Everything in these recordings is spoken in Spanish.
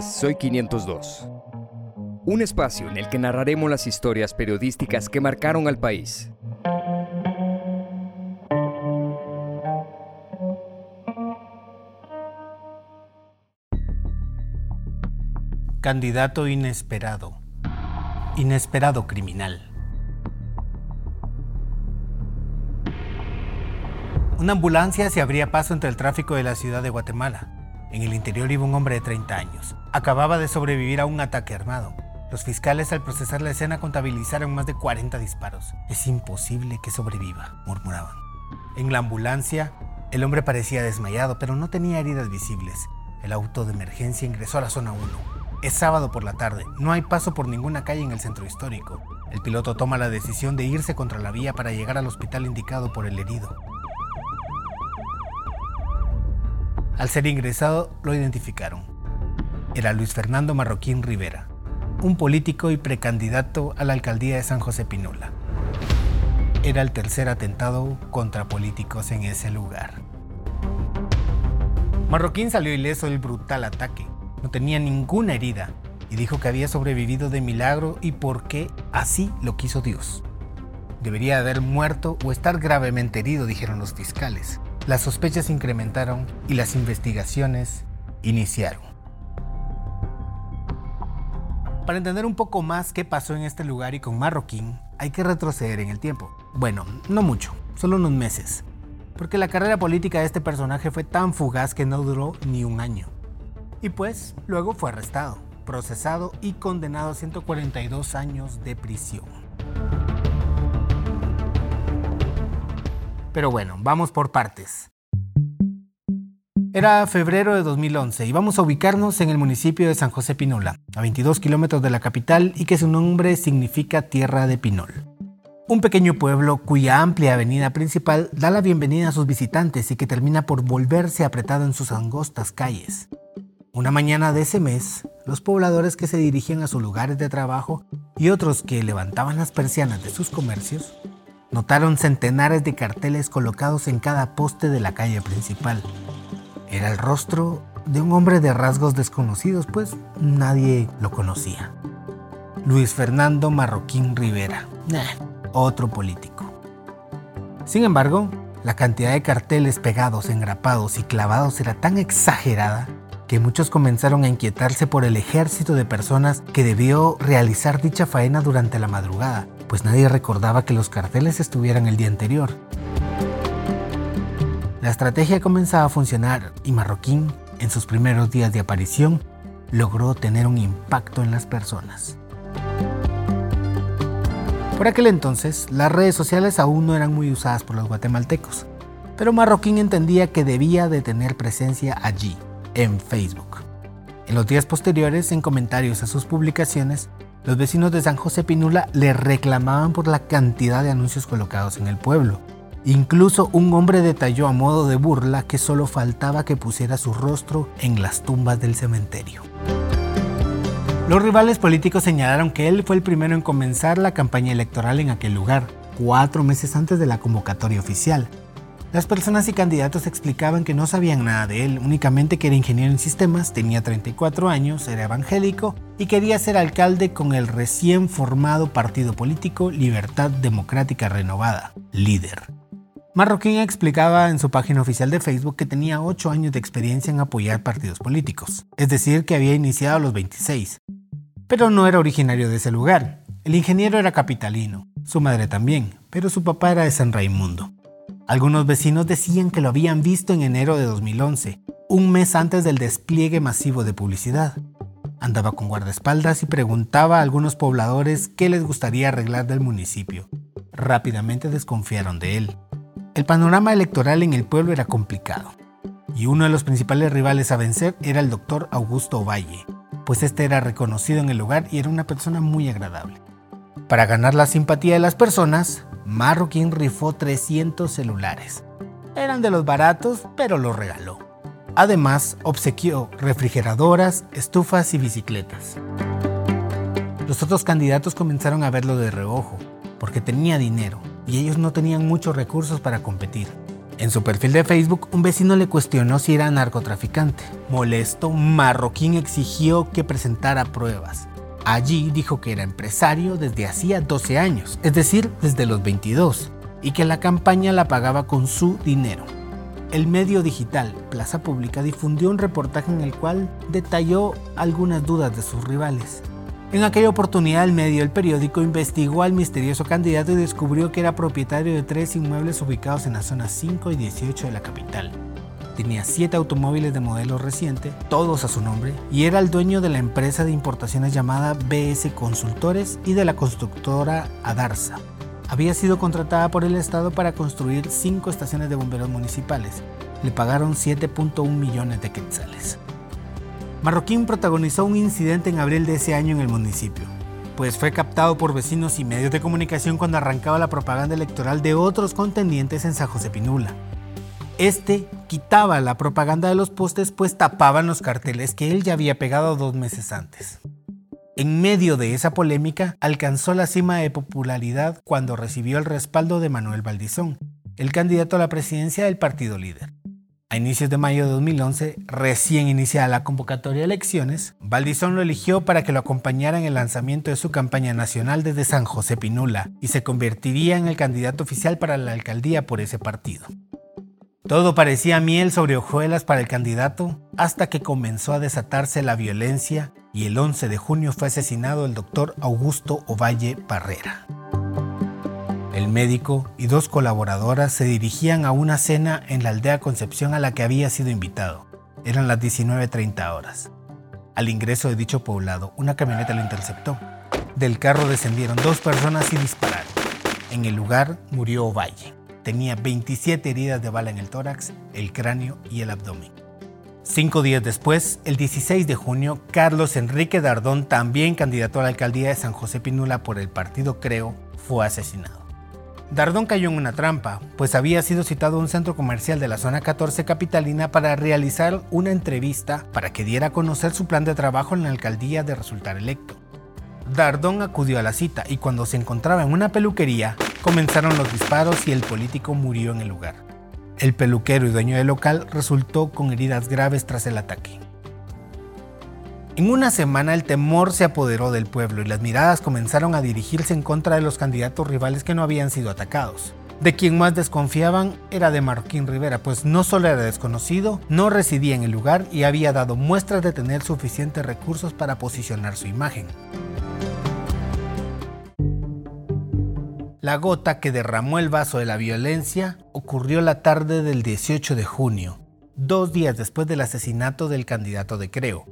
Soy 502. Un espacio en el que narraremos las historias periodísticas que marcaron al país. Candidato inesperado. Inesperado criminal. Una ambulancia se abría paso entre el tráfico de la ciudad de Guatemala. En el interior iba un hombre de 30 años. Acababa de sobrevivir a un ataque armado. Los fiscales al procesar la escena contabilizaron más de 40 disparos. Es imposible que sobreviva, murmuraban. En la ambulancia, el hombre parecía desmayado, pero no tenía heridas visibles. El auto de emergencia ingresó a la zona 1. Es sábado por la tarde, no hay paso por ninguna calle en el centro histórico. El piloto toma la decisión de irse contra la vía para llegar al hospital indicado por el herido. Al ser ingresado, lo identificaron. Era Luis Fernando Marroquín Rivera, un político y precandidato a la alcaldía de San José Pinula. Era el tercer atentado contra políticos en ese lugar. Marroquín salió ileso del brutal ataque. No tenía ninguna herida y dijo que había sobrevivido de milagro y porque así lo quiso Dios. Debería haber muerto o estar gravemente herido, dijeron los fiscales. Las sospechas incrementaron y las investigaciones iniciaron. Para entender un poco más qué pasó en este lugar y con Marroquín, hay que retroceder en el tiempo. Bueno, no mucho, solo unos meses. Porque la carrera política de este personaje fue tan fugaz que no duró ni un año. Y pues, luego fue arrestado, procesado y condenado a 142 años de prisión. Pero bueno, vamos por partes. Era febrero de 2011 y vamos a ubicarnos en el municipio de San José Pinola, a 22 kilómetros de la capital y que su nombre significa Tierra de Pinol. Un pequeño pueblo cuya amplia avenida principal da la bienvenida a sus visitantes y que termina por volverse apretado en sus angostas calles. Una mañana de ese mes, los pobladores que se dirigían a sus lugares de trabajo y otros que levantaban las persianas de sus comercios notaron centenares de carteles colocados en cada poste de la calle principal. Era el rostro de un hombre de rasgos desconocidos, pues nadie lo conocía. Luis Fernando Marroquín Rivera, otro político. Sin embargo, la cantidad de carteles pegados, engrapados y clavados era tan exagerada que muchos comenzaron a inquietarse por el ejército de personas que debió realizar dicha faena durante la madrugada, pues nadie recordaba que los carteles estuvieran el día anterior. La estrategia comenzaba a funcionar y Marroquín, en sus primeros días de aparición, logró tener un impacto en las personas. Por aquel entonces, las redes sociales aún no eran muy usadas por los guatemaltecos, pero Marroquín entendía que debía de tener presencia allí, en Facebook. En los días posteriores, en comentarios a sus publicaciones, los vecinos de San José Pinula le reclamaban por la cantidad de anuncios colocados en el pueblo. Incluso un hombre detalló a modo de burla que solo faltaba que pusiera su rostro en las tumbas del cementerio. Los rivales políticos señalaron que él fue el primero en comenzar la campaña electoral en aquel lugar, cuatro meses antes de la convocatoria oficial, las personas y candidatos explicaban que no sabían nada de él, únicamente que era ingeniero en sistemas, tenía 34 años, era evangélico y quería ser alcalde con el recién formado partido político Libertad Democrática Renovada, líder. Marroquín explicaba en su página oficial de Facebook que tenía 8 años de experiencia en apoyar partidos políticos, es decir, que había iniciado a los 26. Pero no era originario de ese lugar. El ingeniero era capitalino, su madre también, pero su papá era de San Raimundo. Algunos vecinos decían que lo habían visto en enero de 2011, un mes antes del despliegue masivo de publicidad. Andaba con guardaespaldas y preguntaba a algunos pobladores qué les gustaría arreglar del municipio. Rápidamente desconfiaron de él. El panorama electoral en el pueblo era complicado, y uno de los principales rivales a vencer era el doctor Augusto Valle, pues este era reconocido en el lugar y era una persona muy agradable. Para ganar la simpatía de las personas, Marroquín rifó 300 celulares. Eran de los baratos, pero los regaló. Además, obsequió refrigeradoras, estufas y bicicletas. Los otros candidatos comenzaron a verlo de reojo, porque tenía dinero y ellos no tenían muchos recursos para competir. En su perfil de Facebook, un vecino le cuestionó si era narcotraficante. Molesto, Marroquín exigió que presentara pruebas. Allí dijo que era empresario desde hacía 12 años, es decir, desde los 22, y que la campaña la pagaba con su dinero. El medio digital Plaza Pública difundió un reportaje en el cual detalló algunas dudas de sus rivales. En aquella oportunidad el medio El Periódico investigó al misterioso candidato y descubrió que era propietario de tres inmuebles ubicados en las zonas 5 y 18 de la capital. Tenía siete automóviles de modelo reciente, todos a su nombre, y era el dueño de la empresa de importaciones llamada BS Consultores y de la constructora Adarsa. Había sido contratada por el Estado para construir cinco estaciones de bomberos municipales. Le pagaron 7.1 millones de quetzales. Marroquín protagonizó un incidente en abril de ese año en el municipio, pues fue captado por vecinos y medios de comunicación cuando arrancaba la propaganda electoral de otros contendientes en San José Pinula. Este quitaba la propaganda de los postes pues tapaban los carteles que él ya había pegado dos meses antes. En medio de esa polémica, alcanzó la cima de popularidad cuando recibió el respaldo de Manuel Valdizón, el candidato a la presidencia del partido líder. A inicios de mayo de 2011, recién iniciada la convocatoria de elecciones, Valdizón lo eligió para que lo acompañara en el lanzamiento de su campaña nacional desde San José Pinula y se convertiría en el candidato oficial para la alcaldía por ese partido. Todo parecía miel sobre hojuelas para el candidato hasta que comenzó a desatarse la violencia y el 11 de junio fue asesinado el doctor Augusto Ovalle Barrera. El médico y dos colaboradoras se dirigían a una cena en la aldea Concepción a la que había sido invitado. Eran las 19.30 horas. Al ingreso de dicho poblado, una camioneta lo interceptó. Del carro descendieron dos personas y dispararon. En el lugar murió Ovalle. Tenía 27 heridas de bala en el tórax, el cráneo y el abdomen. Cinco días después, el 16 de junio, Carlos Enrique Dardón, también candidato a la alcaldía de San José Pinula por el partido Creo, fue asesinado. Dardón cayó en una trampa, pues había sido citado a un centro comercial de la zona 14 capitalina para realizar una entrevista para que diera a conocer su plan de trabajo en la alcaldía de resultar electo. Dardón acudió a la cita y cuando se encontraba en una peluquería, comenzaron los disparos y el político murió en el lugar. El peluquero y dueño del local resultó con heridas graves tras el ataque. En una semana el temor se apoderó del pueblo y las miradas comenzaron a dirigirse en contra de los candidatos rivales que no habían sido atacados. De quien más desconfiaban era de Marroquín Rivera, pues no solo era desconocido, no residía en el lugar y había dado muestras de tener suficientes recursos para posicionar su imagen. La gota que derramó el vaso de la violencia ocurrió la tarde del 18 de junio, dos días después del asesinato del candidato de Creo.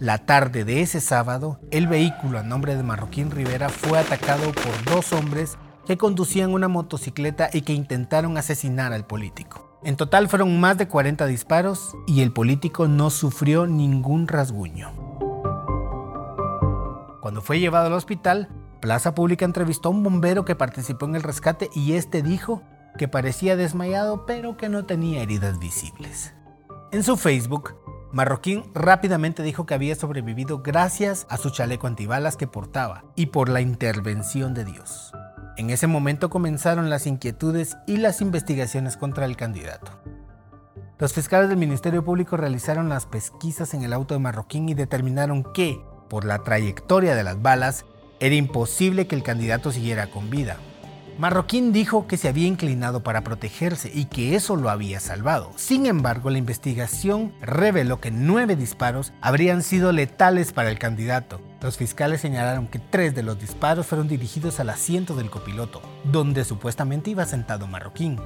La tarde de ese sábado, el vehículo a nombre de Marroquín Rivera fue atacado por dos hombres que conducían una motocicleta y que intentaron asesinar al político. En total fueron más de 40 disparos y el político no sufrió ningún rasguño. Cuando fue llevado al hospital, Plaza Pública entrevistó a un bombero que participó en el rescate y este dijo que parecía desmayado pero que no tenía heridas visibles. En su Facebook, Marroquín rápidamente dijo que había sobrevivido gracias a su chaleco antibalas que portaba y por la intervención de Dios. En ese momento comenzaron las inquietudes y las investigaciones contra el candidato. Los fiscales del Ministerio Público realizaron las pesquisas en el auto de Marroquín y determinaron que, por la trayectoria de las balas, era imposible que el candidato siguiera con vida. Marroquín dijo que se había inclinado para protegerse y que eso lo había salvado. Sin embargo, la investigación reveló que nueve disparos habrían sido letales para el candidato. Los fiscales señalaron que tres de los disparos fueron dirigidos al asiento del copiloto, donde supuestamente iba sentado Marroquín.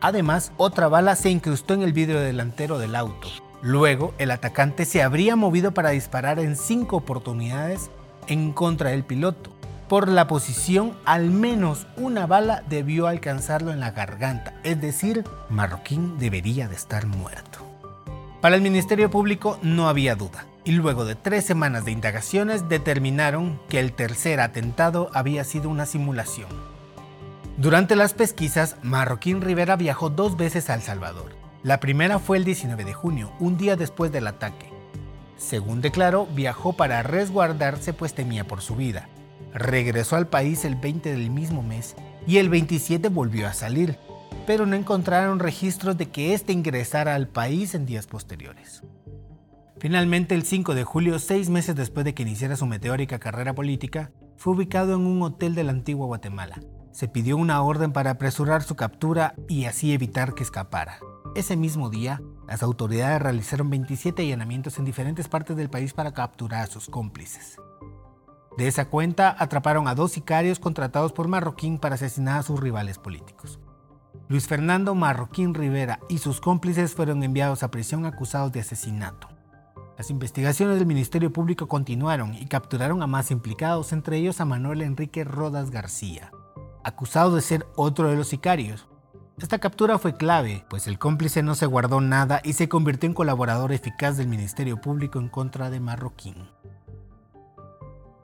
Además, otra bala se incrustó en el vidrio delantero del auto. Luego, el atacante se habría movido para disparar en cinco oportunidades en contra del piloto. Por la posición, al menos una bala debió alcanzarlo en la garganta, es decir, Marroquín debería de estar muerto. Para el Ministerio Público no había duda, y luego de tres semanas de indagaciones determinaron que el tercer atentado había sido una simulación. Durante las pesquisas, Marroquín Rivera viajó dos veces a El Salvador. La primera fue el 19 de junio, un día después del ataque. Según declaró, viajó para resguardarse pues temía por su vida. Regresó al país el 20 del mismo mes y el 27 volvió a salir, pero no encontraron registros de que éste ingresara al país en días posteriores. Finalmente, el 5 de julio, seis meses después de que iniciara su meteórica carrera política, fue ubicado en un hotel de la antigua Guatemala. Se pidió una orden para apresurar su captura y así evitar que escapara. Ese mismo día, las autoridades realizaron 27 allanamientos en diferentes partes del país para capturar a sus cómplices. De esa cuenta, atraparon a dos sicarios contratados por Marroquín para asesinar a sus rivales políticos. Luis Fernando Marroquín Rivera y sus cómplices fueron enviados a prisión acusados de asesinato. Las investigaciones del Ministerio Público continuaron y capturaron a más implicados, entre ellos a Manuel Enrique Rodas García, acusado de ser otro de los sicarios. Esta captura fue clave, pues el cómplice no se guardó nada y se convirtió en colaborador eficaz del Ministerio Público en contra de Marroquín.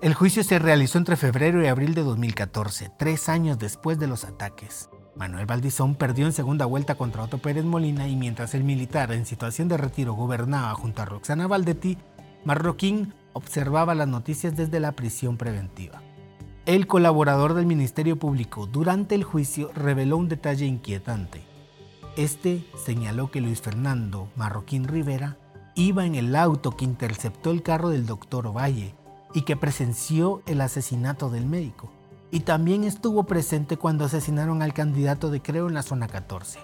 El juicio se realizó entre febrero y abril de 2014, tres años después de los ataques. Manuel Valdizón perdió en segunda vuelta contra Otto Pérez Molina y mientras el militar en situación de retiro gobernaba junto a Roxana Valdetti, Marroquín observaba las noticias desde la prisión preventiva. El colaborador del Ministerio Público durante el juicio reveló un detalle inquietante. Este señaló que Luis Fernando Marroquín Rivera iba en el auto que interceptó el carro del doctor Ovalle y que presenció el asesinato del médico y también estuvo presente cuando asesinaron al candidato de Creo en la zona 14.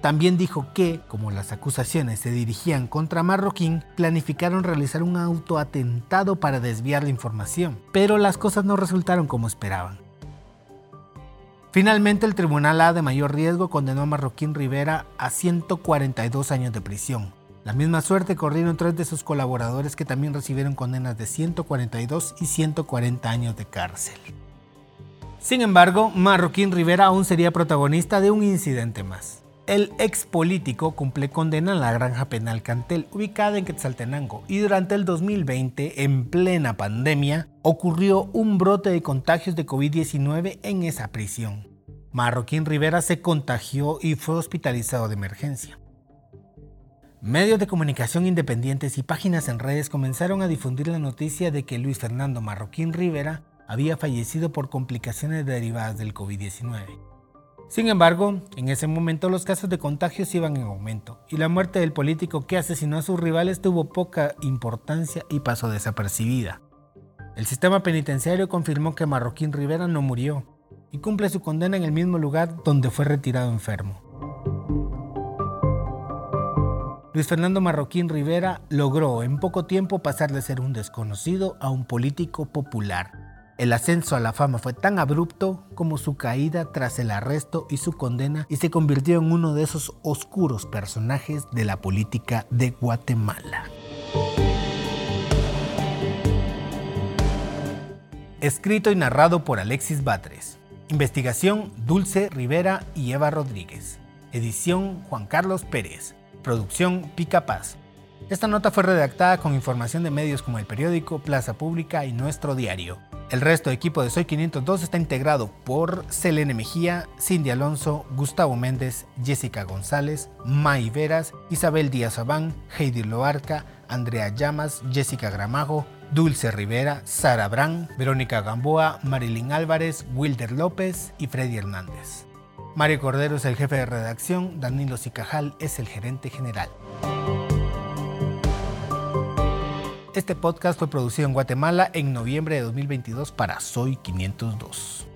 También dijo que, como las acusaciones se dirigían contra Marroquín, planificaron realizar un autoatentado para desviar la información, pero las cosas no resultaron como esperaban. Finalmente, el Tribunal A de mayor riesgo condenó a Marroquín Rivera a 142 años de prisión. La misma suerte corrieron tres de sus colaboradores que también recibieron condenas de 142 y 140 años de cárcel. Sin embargo, Marroquín Rivera aún sería protagonista de un incidente más. El ex político cumple condena en la granja penal Cantel, ubicada en Quetzaltenango, y durante el 2020, en plena pandemia, ocurrió un brote de contagios de COVID-19 en esa prisión. Marroquín Rivera se contagió y fue hospitalizado de emergencia. Medios de comunicación independientes y páginas en redes comenzaron a difundir la noticia de que Luis Fernando Marroquín Rivera había fallecido por complicaciones derivadas del COVID-19. Sin embargo, en ese momento los casos de contagios iban en aumento y la muerte del político que asesinó a sus rivales tuvo poca importancia y pasó desapercibida. El sistema penitenciario confirmó que Marroquín Rivera no murió y cumple su condena en el mismo lugar donde fue retirado enfermo. Luis Fernando Marroquín Rivera logró en poco tiempo pasar de ser un desconocido a un político popular el ascenso a la fama fue tan abrupto como su caída tras el arresto y su condena y se convirtió en uno de esos oscuros personajes de la política de Guatemala. Escrito y narrado por Alexis Batres. Investigación Dulce Rivera y Eva Rodríguez. Edición Juan Carlos Pérez. Producción Pica Paz. Esta nota fue redactada con información de medios como El Periódico, Plaza Pública y Nuestro Diario. El resto de equipo de Soy 502 está integrado por Selene Mejía, Cindy Alonso, Gustavo Méndez, Jessica González, May Veras, Isabel Díaz Abán, Heidi Loarca, Andrea Llamas, Jessica Gramajo, Dulce Rivera, Sara Brand, Verónica Gamboa, Marilyn Álvarez, Wilder López y Freddy Hernández. Mario Cordero es el jefe de redacción, Danilo Sicajal es el gerente general. Este podcast fue producido en Guatemala en noviembre de 2022 para Soy 502.